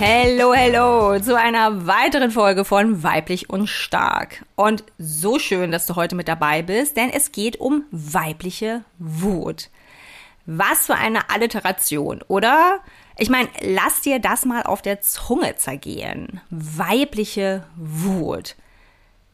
Hello, hello zu einer weiteren Folge von Weiblich und Stark. Und so schön, dass du heute mit dabei bist, denn es geht um weibliche Wut. Was für eine Alliteration, oder? Ich meine, lass dir das mal auf der Zunge zergehen. Weibliche Wut.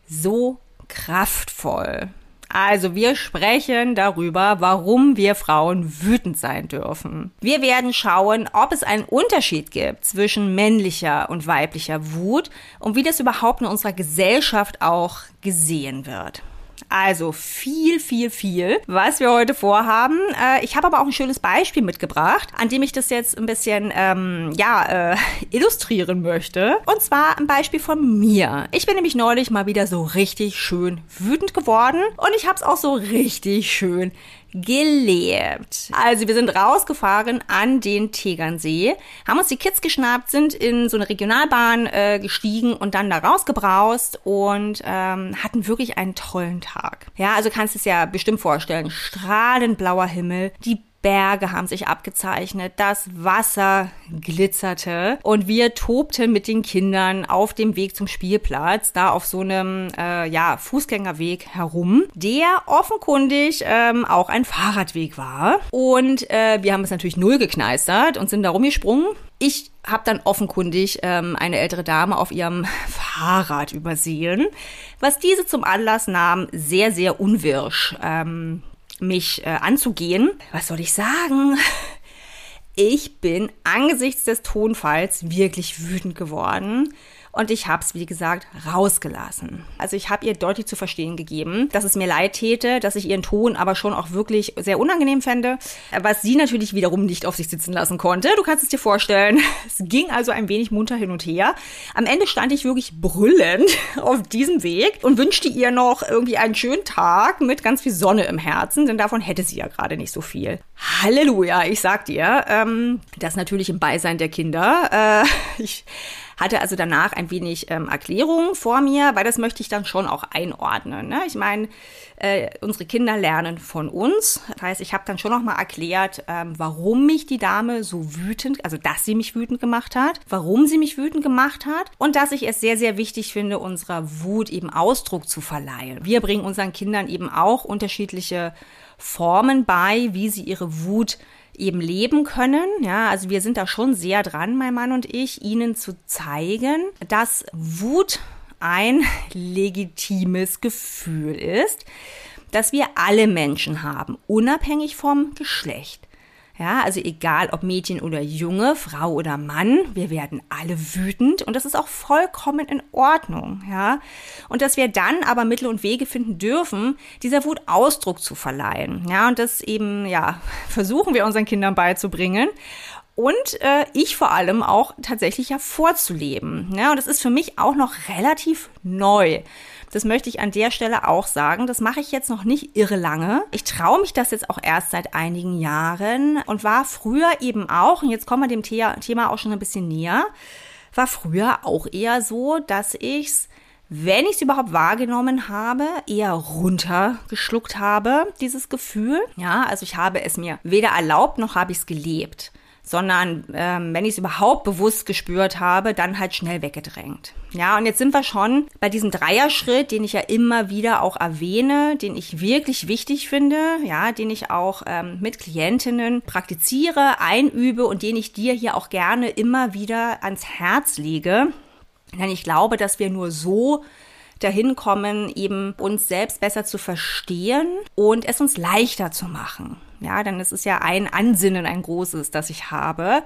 So kraftvoll. Also wir sprechen darüber, warum wir Frauen wütend sein dürfen. Wir werden schauen, ob es einen Unterschied gibt zwischen männlicher und weiblicher Wut und wie das überhaupt in unserer Gesellschaft auch gesehen wird. Also viel, viel, viel, was wir heute vorhaben. Äh, ich habe aber auch ein schönes Beispiel mitgebracht, an dem ich das jetzt ein bisschen, ähm, ja, äh, illustrieren möchte. Und zwar ein Beispiel von mir. Ich bin nämlich neulich mal wieder so richtig schön wütend geworden und ich habe es auch so richtig schön gelebt. Also wir sind rausgefahren an den Tegernsee, haben uns die Kids geschnappt, sind in so eine Regionalbahn äh, gestiegen und dann da rausgebraust und ähm, hatten wirklich einen tollen Tag. Ja, also kannst es ja bestimmt vorstellen. Strahlend blauer Himmel, die Berge haben sich abgezeichnet, das Wasser glitzerte und wir tobten mit den Kindern auf dem Weg zum Spielplatz, da auf so einem äh, ja, Fußgängerweg herum, der offenkundig ähm, auch ein Fahrradweg war. Und äh, wir haben es natürlich null gekneistert und sind da rumgesprungen. Ich habe dann offenkundig ähm, eine ältere Dame auf ihrem Fahrrad übersehen, was diese zum Anlass nahm, sehr, sehr unwirsch ähm, mich äh, anzugehen. Was soll ich sagen? Ich bin angesichts des Tonfalls wirklich wütend geworden und ich habe es, wie gesagt, rausgelassen. Also ich habe ihr deutlich zu verstehen gegeben, dass es mir leid täte, dass ich ihren Ton aber schon auch wirklich sehr unangenehm fände, was sie natürlich wiederum nicht auf sich sitzen lassen konnte. Du kannst es dir vorstellen. Es ging also ein wenig munter hin und her. Am Ende stand ich wirklich brüllend auf diesem Weg und wünschte ihr noch irgendwie einen schönen Tag mit ganz viel Sonne im Herzen, denn davon hätte sie ja gerade nicht so viel. Halleluja, ich sag dir, ähm, das natürlich im Beisein der Kinder. Äh, ich hatte also danach ein wenig ähm, Erklärung vor mir, weil das möchte ich dann schon auch einordnen. Ne? Ich meine, äh, unsere Kinder lernen von uns. Das heißt, ich habe dann schon noch mal erklärt, ähm, warum mich die Dame so wütend, also dass sie mich wütend gemacht hat, warum sie mich wütend gemacht hat und dass ich es sehr, sehr wichtig finde, unserer Wut eben Ausdruck zu verleihen. Wir bringen unseren Kindern eben auch unterschiedliche Formen bei, wie sie ihre Wut eben leben können. Ja, also wir sind da schon sehr dran, mein Mann und ich, ihnen zu zeigen, dass Wut ein legitimes Gefühl ist, das wir alle Menschen haben, unabhängig vom Geschlecht. Ja, also egal ob Mädchen oder Junge, Frau oder Mann, wir werden alle wütend und das ist auch vollkommen in Ordnung, ja. Und dass wir dann aber Mittel und Wege finden dürfen, dieser Wut Ausdruck zu verleihen, ja. Und das eben, ja, versuchen wir unseren Kindern beizubringen und äh, ich vor allem auch tatsächlich ja vorzuleben. Ja, und das ist für mich auch noch relativ neu. Das möchte ich an der Stelle auch sagen. Das mache ich jetzt noch nicht irre lange. Ich traue mich das jetzt auch erst seit einigen Jahren und war früher eben auch, und jetzt kommen wir dem Thema auch schon ein bisschen näher, war früher auch eher so, dass ich's wenn ich es überhaupt wahrgenommen habe, eher runtergeschluckt habe, dieses Gefühl. Ja, also ich habe es mir weder erlaubt noch habe ich es gelebt sondern ähm, wenn ich es überhaupt bewusst gespürt habe, dann halt schnell weggedrängt. Ja, und jetzt sind wir schon bei diesem Dreierschritt, den ich ja immer wieder auch erwähne, den ich wirklich wichtig finde, ja, den ich auch ähm, mit Klientinnen praktiziere, einübe und den ich dir hier auch gerne immer wieder ans Herz lege. Denn ich glaube, dass wir nur so dahin kommen, eben uns selbst besser zu verstehen und es uns leichter zu machen. Ja, denn es ist ja ein Ansinnen, ein großes, das ich habe,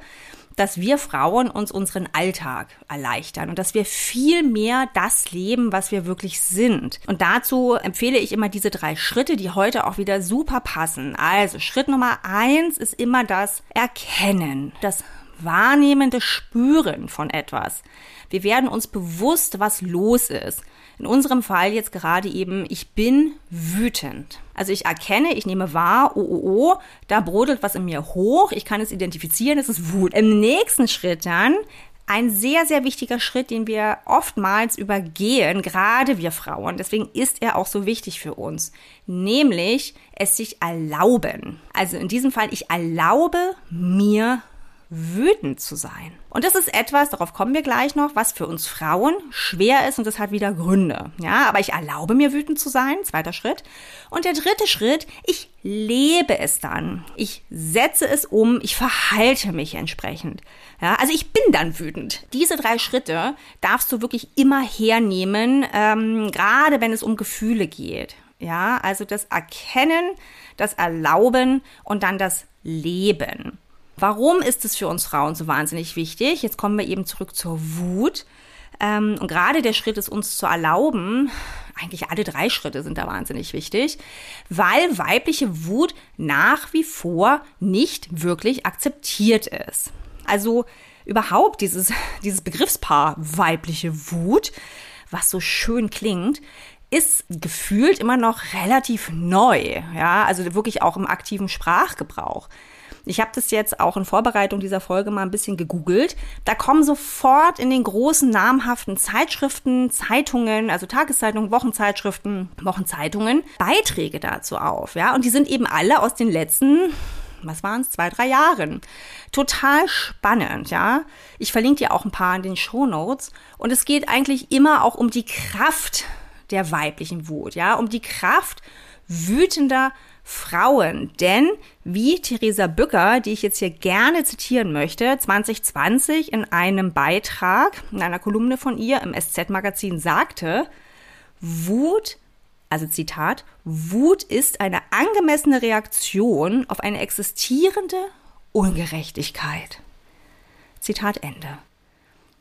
dass wir Frauen uns unseren Alltag erleichtern und dass wir viel mehr das leben, was wir wirklich sind. Und dazu empfehle ich immer diese drei Schritte, die heute auch wieder super passen. Also Schritt Nummer eins ist immer das Erkennen, das wahrnehmende Spüren von etwas. Wir werden uns bewusst, was los ist. In unserem Fall jetzt gerade eben, ich bin wütend. Also ich erkenne, ich nehme wahr, oh, oh, oh, da brodelt was in mir hoch, ich kann es identifizieren, es ist Wut. Im nächsten Schritt dann ein sehr, sehr wichtiger Schritt, den wir oftmals übergehen, gerade wir Frauen. Deswegen ist er auch so wichtig für uns. Nämlich es sich erlauben. Also in diesem Fall, ich erlaube mir wütend zu sein. Und das ist etwas, darauf kommen wir gleich noch, was für uns Frauen schwer ist und das hat wieder Gründe. Ja, aber ich erlaube mir wütend zu sein, zweiter Schritt. Und der dritte Schritt, ich lebe es dann. Ich setze es um, ich verhalte mich entsprechend. Ja, also ich bin dann wütend. Diese drei Schritte darfst du wirklich immer hernehmen, ähm, gerade wenn es um Gefühle geht. Ja, also das Erkennen, das Erlauben und dann das Leben. Warum ist es für uns Frauen so wahnsinnig wichtig? Jetzt kommen wir eben zurück zur Wut. Ähm, und gerade der Schritt ist uns zu erlauben, eigentlich alle drei Schritte sind da wahnsinnig wichtig, weil weibliche Wut nach wie vor nicht wirklich akzeptiert ist. Also überhaupt dieses, dieses Begriffspaar weibliche Wut, was so schön klingt, ist gefühlt immer noch relativ neu. Ja, also wirklich auch im aktiven Sprachgebrauch. Ich habe das jetzt auch in Vorbereitung dieser Folge mal ein bisschen gegoogelt. Da kommen sofort in den großen namhaften Zeitschriften, Zeitungen, also Tageszeitungen, Wochenzeitschriften, Wochenzeitungen Beiträge dazu auf. Ja, und die sind eben alle aus den letzten was waren es, zwei, drei Jahren. Total spannend, ja. Ich verlinke dir auch ein paar in den Show Notes. Und es geht eigentlich immer auch um die Kraft der weiblichen Wut, ja, um die Kraft wütender Frauen. Denn wie Theresa Bücker, die ich jetzt hier gerne zitieren möchte, 2020 in einem Beitrag, in einer Kolumne von ihr im SZ-Magazin sagte, Wut, also Zitat, Wut ist eine angemessene Reaktion auf eine existierende Ungerechtigkeit. Zitat Ende.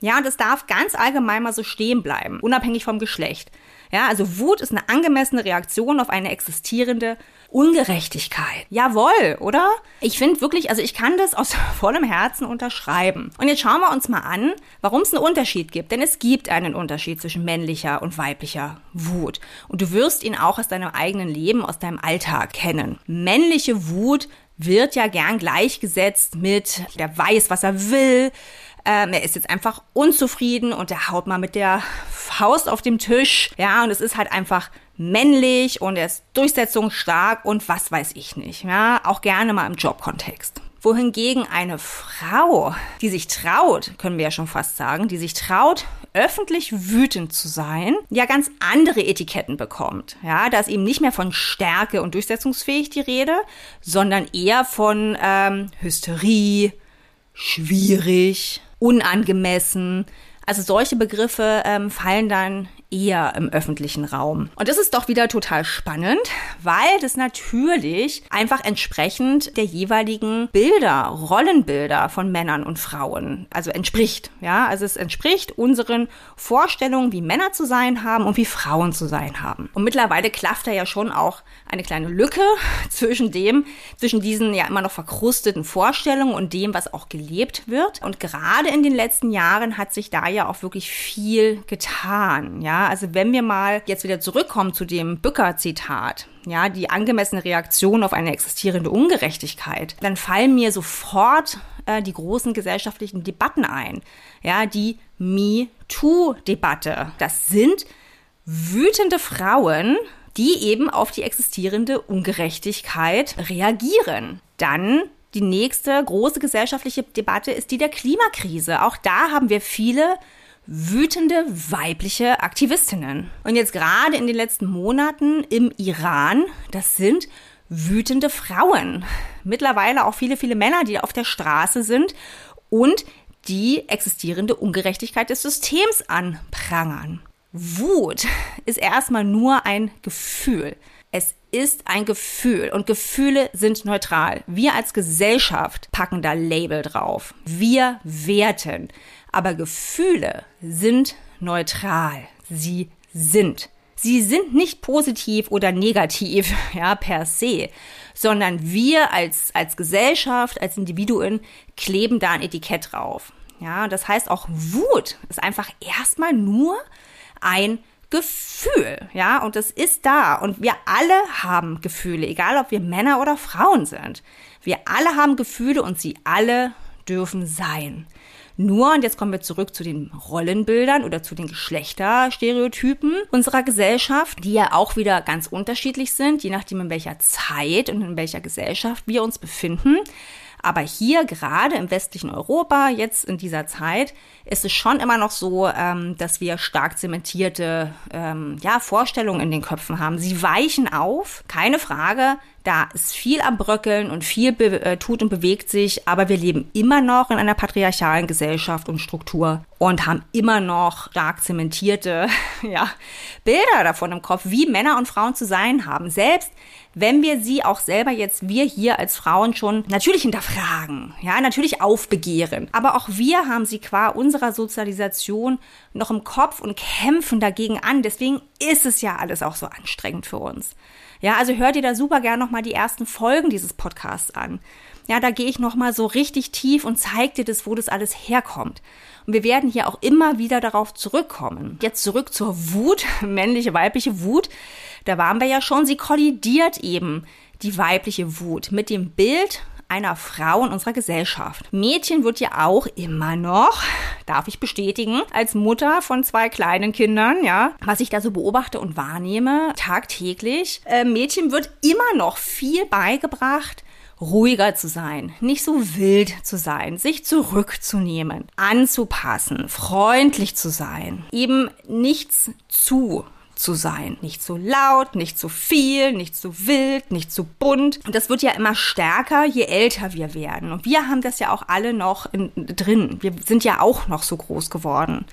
Ja, und es darf ganz allgemein mal so stehen bleiben, unabhängig vom Geschlecht. Ja, also Wut ist eine angemessene Reaktion auf eine existierende Ungerechtigkeit. Jawohl, oder? Ich finde wirklich, also ich kann das aus vollem Herzen unterschreiben. Und jetzt schauen wir uns mal an, warum es einen Unterschied gibt. Denn es gibt einen Unterschied zwischen männlicher und weiblicher Wut. Und du wirst ihn auch aus deinem eigenen Leben, aus deinem Alltag kennen. Männliche Wut wird ja gern gleichgesetzt mit, der weiß, was er will, ähm, er ist jetzt einfach unzufrieden und er haut mal mit der Faust auf dem Tisch. Ja, und es ist halt einfach männlich und er ist durchsetzungsstark und was weiß ich nicht. Ja, auch gerne mal im Jobkontext wohingegen eine Frau, die sich traut, können wir ja schon fast sagen, die sich traut, öffentlich wütend zu sein, ja ganz andere Etiketten bekommt. Ja, da ist eben nicht mehr von Stärke und durchsetzungsfähig die Rede, sondern eher von ähm, Hysterie, schwierig, unangemessen. Also solche Begriffe ähm, fallen dann eher im öffentlichen Raum. Und das ist doch wieder total spannend, weil das natürlich einfach entsprechend der jeweiligen Bilder, Rollenbilder von Männern und Frauen, also entspricht. Ja, also es entspricht unseren Vorstellungen, wie Männer zu sein haben und wie Frauen zu sein haben. Und mittlerweile klafft da ja schon auch eine kleine Lücke zwischen dem, zwischen diesen ja immer noch verkrusteten Vorstellungen und dem, was auch gelebt wird. Und gerade in den letzten Jahren hat sich da ja auch wirklich viel getan. Ja, also wenn wir mal jetzt wieder zurückkommen zu dem Bücker-Zitat, ja, die angemessene Reaktion auf eine existierende Ungerechtigkeit, dann fallen mir sofort äh, die großen gesellschaftlichen Debatten ein. Ja, die Me-Too-Debatte. Das sind wütende Frauen, die eben auf die existierende Ungerechtigkeit reagieren. Dann die nächste große gesellschaftliche Debatte ist die der Klimakrise. Auch da haben wir viele wütende weibliche Aktivistinnen. Und jetzt gerade in den letzten Monaten im Iran, das sind wütende Frauen. Mittlerweile auch viele, viele Männer, die auf der Straße sind und die existierende Ungerechtigkeit des Systems anprangern. Wut ist erstmal nur ein Gefühl. Ist ein Gefühl und Gefühle sind neutral. Wir als Gesellschaft packen da Label drauf. Wir werten. Aber Gefühle sind neutral. Sie sind. Sie sind nicht positiv oder negativ, ja, per se, sondern wir als, als Gesellschaft, als Individuen kleben da ein Etikett drauf. Ja, das heißt auch Wut ist einfach erstmal nur ein Gefühl, ja, und es ist da und wir alle haben Gefühle, egal ob wir Männer oder Frauen sind. Wir alle haben Gefühle und sie alle dürfen sein. Nur, und jetzt kommen wir zurück zu den Rollenbildern oder zu den Geschlechterstereotypen unserer Gesellschaft, die ja auch wieder ganz unterschiedlich sind, je nachdem in welcher Zeit und in welcher Gesellschaft wir uns befinden. Aber hier gerade im westlichen Europa, jetzt in dieser Zeit, ist es schon immer noch so, ähm, dass wir stark zementierte ähm, ja, Vorstellungen in den Köpfen haben. Sie weichen auf, keine Frage. Da ist viel am Bröckeln und viel äh, tut und bewegt sich, aber wir leben immer noch in einer patriarchalen Gesellschaft und Struktur und haben immer noch stark zementierte ja, Bilder davon im Kopf, wie Männer und Frauen zu sein haben. Selbst wenn wir sie auch selber jetzt, wir hier als Frauen schon natürlich hinterfragen, ja, natürlich aufbegehren. Aber auch wir haben sie qua unserer Sozialisation noch im Kopf und kämpfen dagegen an. Deswegen ist es ja alles auch so anstrengend für uns. Ja, also hört ihr da super gern nochmal die ersten Folgen dieses Podcasts an. Ja, da gehe ich nochmal so richtig tief und zeige dir das, wo das alles herkommt. Und wir werden hier auch immer wieder darauf zurückkommen. Jetzt zurück zur Wut, männliche, weibliche Wut. Da waren wir ja schon, sie kollidiert eben die weibliche Wut mit dem Bild einer Frau in unserer Gesellschaft. Mädchen wird ja auch immer noch, darf ich bestätigen, als Mutter von zwei kleinen Kindern, ja, was ich da so beobachte und wahrnehme, tagtäglich, äh, Mädchen wird immer noch viel beigebracht, ruhiger zu sein, nicht so wild zu sein, sich zurückzunehmen, anzupassen, freundlich zu sein, eben nichts zu zu sein. Nicht zu laut, nicht zu viel, nicht zu wild, nicht zu bunt. Und das wird ja immer stärker, je älter wir werden. Und wir haben das ja auch alle noch in, drin. Wir sind ja auch noch so groß geworden.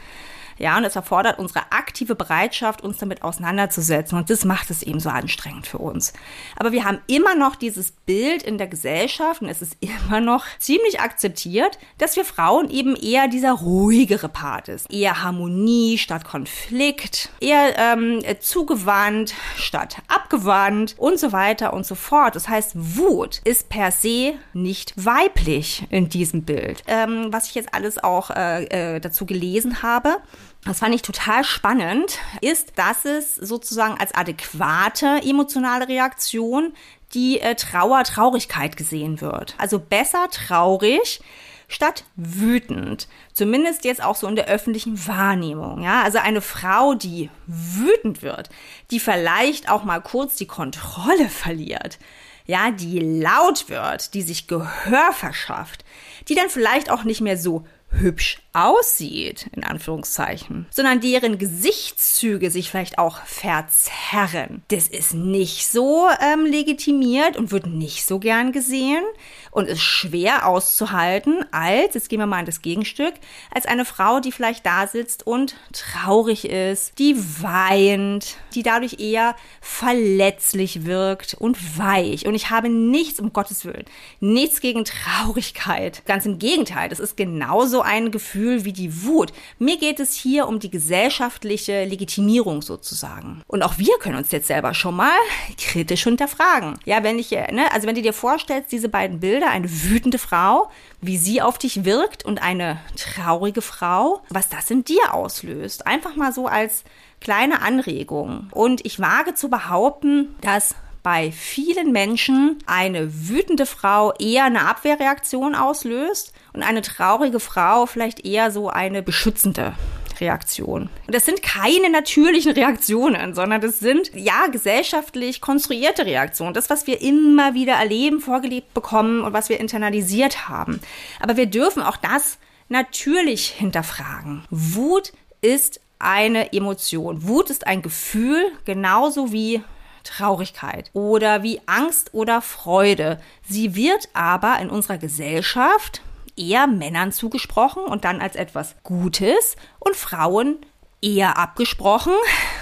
Ja, und es erfordert unsere aktive Bereitschaft, uns damit auseinanderzusetzen. Und das macht es eben so anstrengend für uns. Aber wir haben immer noch dieses Bild in der Gesellschaft und es ist immer noch ziemlich akzeptiert, dass wir Frauen eben eher dieser ruhigere Part ist. Eher Harmonie statt Konflikt, eher ähm, zugewandt statt abgewandt und so weiter und so fort. Das heißt, Wut ist per se nicht weiblich in diesem Bild. Ähm, was ich jetzt alles auch äh, äh, dazu gelesen habe, das fand ich total spannend, ist, dass es sozusagen als adäquate emotionale Reaktion die äh, Trauer, Traurigkeit gesehen wird. Also besser traurig statt wütend. Zumindest jetzt auch so in der öffentlichen Wahrnehmung. Ja, also eine Frau, die wütend wird, die vielleicht auch mal kurz die Kontrolle verliert. Ja, die laut wird, die sich Gehör verschafft, die dann vielleicht auch nicht mehr so hübsch aussieht, in Anführungszeichen, sondern deren Gesichtszüge sich vielleicht auch verzerren. Das ist nicht so ähm, legitimiert und wird nicht so gern gesehen und ist schwer auszuhalten als, jetzt gehen wir mal in das Gegenstück, als eine Frau, die vielleicht da sitzt und traurig ist, die weint, die dadurch eher verletzlich wirkt und weich. Und ich habe nichts, um Gottes Willen, nichts gegen Traurigkeit. Ganz im Gegenteil, das ist genauso ein Gefühl wie die Wut. Mir geht es hier um die gesellschaftliche Legitimierung sozusagen. Und auch wir können uns jetzt selber schon mal kritisch hinterfragen. Ja, wenn ich, ne, also wenn du dir vorstellst, diese beiden Bilder, eine wütende Frau, wie sie auf dich wirkt und eine traurige Frau, was das in dir auslöst. Einfach mal so als kleine Anregung. Und ich wage zu behaupten, dass bei vielen Menschen eine wütende Frau eher eine Abwehrreaktion auslöst und eine traurige Frau vielleicht eher so eine beschützende Reaktion. Und das sind keine natürlichen Reaktionen, sondern das sind ja gesellschaftlich konstruierte Reaktionen. Das, was wir immer wieder erleben, vorgelebt bekommen und was wir internalisiert haben. Aber wir dürfen auch das natürlich hinterfragen. Wut ist eine Emotion. Wut ist ein Gefühl, genauso wie Traurigkeit oder wie Angst oder Freude. Sie wird aber in unserer Gesellschaft eher Männern zugesprochen und dann als etwas Gutes und Frauen eher abgesprochen.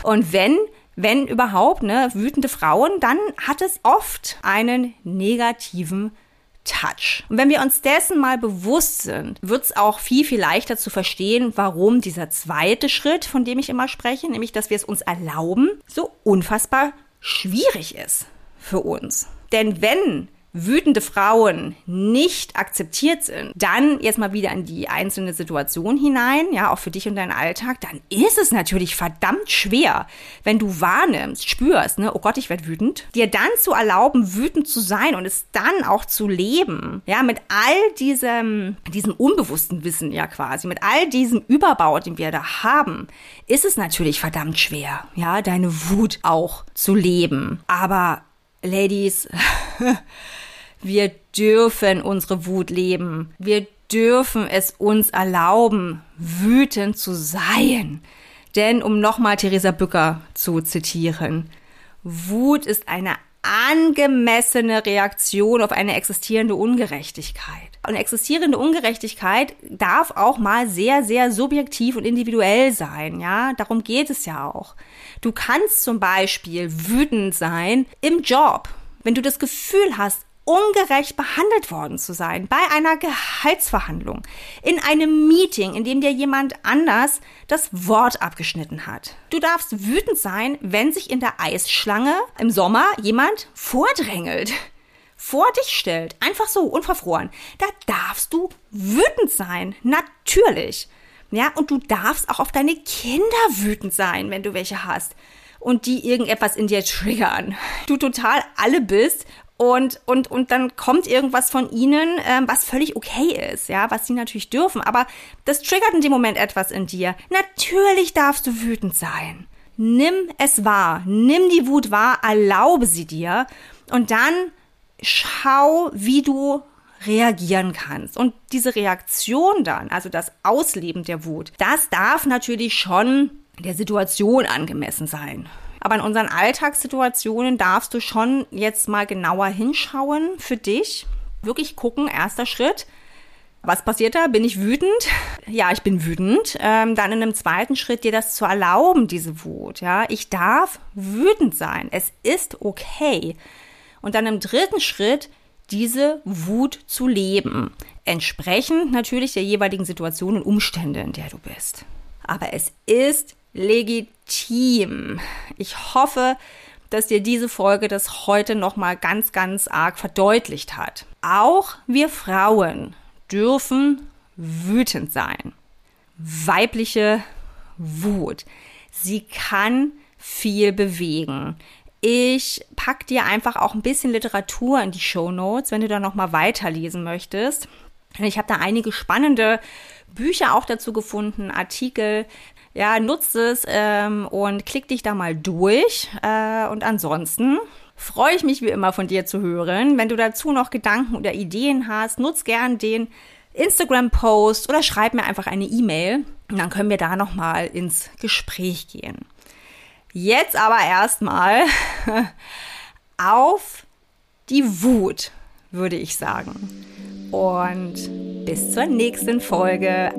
Und wenn wenn überhaupt, ne, wütende Frauen, dann hat es oft einen negativen Touch. Und wenn wir uns dessen mal bewusst sind, wird es auch viel, viel leichter zu verstehen, warum dieser zweite Schritt, von dem ich immer spreche, nämlich dass wir es uns erlauben, so unfassbar schwierig ist für uns. Denn wenn wütende Frauen nicht akzeptiert sind, dann jetzt mal wieder in die einzelne Situation hinein, ja, auch für dich und deinen Alltag, dann ist es natürlich verdammt schwer, wenn du wahrnimmst, spürst, ne, oh Gott, ich werde wütend, dir dann zu erlauben, wütend zu sein und es dann auch zu leben, ja, mit all diesem, diesem unbewussten Wissen ja quasi, mit all diesem Überbau, den wir da haben, ist es natürlich verdammt schwer, ja, deine Wut auch zu leben. Aber Ladies, Wir dürfen unsere Wut leben. Wir dürfen es uns erlauben, wütend zu sein. Denn um nochmal Theresa Bücker zu zitieren, Wut ist eine angemessene Reaktion auf eine existierende Ungerechtigkeit. Und existierende Ungerechtigkeit darf auch mal sehr, sehr subjektiv und individuell sein, ja. Darum geht es ja auch. Du kannst zum Beispiel wütend sein im Job. Wenn du das Gefühl hast, ungerecht behandelt worden zu sein bei einer Gehaltsverhandlung, in einem Meeting, in dem dir jemand anders das Wort abgeschnitten hat. Du darfst wütend sein, wenn sich in der Eisschlange im Sommer jemand vordrängelt, vor dich stellt, einfach so unverfroren. Da darfst du wütend sein, natürlich. Ja, und du darfst auch auf deine Kinder wütend sein, wenn du welche hast und die irgendetwas in dir triggern. Du total alle bist und, und, und dann kommt irgendwas von ihnen, ähm, was völlig okay ist, ja, was sie natürlich dürfen. Aber das triggert in dem Moment etwas in dir. Natürlich darfst du wütend sein. Nimm es wahr. Nimm die Wut wahr, erlaube sie dir. Und dann schau, wie du reagieren kannst. Und diese Reaktion dann, also das Ausleben der Wut, das darf natürlich schon der Situation angemessen sein. Aber in unseren Alltagssituationen darfst du schon jetzt mal genauer hinschauen für dich. Wirklich gucken, erster Schritt. Was passiert da? Bin ich wütend? Ja, ich bin wütend. Ähm, dann in einem zweiten Schritt dir das zu erlauben, diese Wut. Ja, ich darf wütend sein. Es ist okay. Und dann im dritten Schritt diese Wut zu leben. Entsprechend natürlich der jeweiligen Situation und Umstände, in der du bist. Aber es ist legitim. Ich hoffe, dass dir diese Folge das heute nochmal ganz, ganz arg verdeutlicht hat. Auch wir Frauen dürfen wütend sein. Weibliche Wut. Sie kann viel bewegen. Ich pack dir einfach auch ein bisschen Literatur in die Show Notes, wenn du da noch mal weiterlesen möchtest. Ich habe da einige spannende Bücher auch dazu gefunden, Artikel, ja, nutze es ähm, und klick dich da mal durch. Äh, und ansonsten freue ich mich wie immer von dir zu hören. Wenn du dazu noch Gedanken oder Ideen hast, nutz gern den Instagram-Post oder schreib mir einfach eine E-Mail und dann können wir da nochmal ins Gespräch gehen. Jetzt aber erstmal auf die Wut, würde ich sagen. Und bis zur nächsten Folge.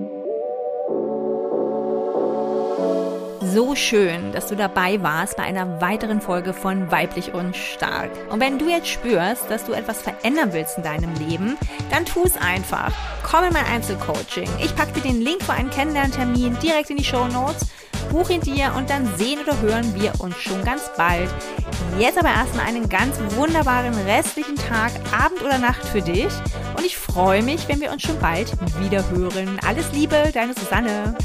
so schön, dass du dabei warst bei einer weiteren Folge von Weiblich und Stark. Und wenn du jetzt spürst, dass du etwas verändern willst in deinem Leben, dann tu es einfach. Komm in mein Einzelcoaching. Ich packe dir den Link für einen Kennenlerntermin direkt in die Show Notes. Buch ihn dir und dann sehen oder hören wir uns schon ganz bald. Jetzt aber erstmal einen ganz wunderbaren restlichen Tag, Abend oder Nacht für dich. Und ich freue mich, wenn wir uns schon bald wieder hören. Alles Liebe, deine Susanne.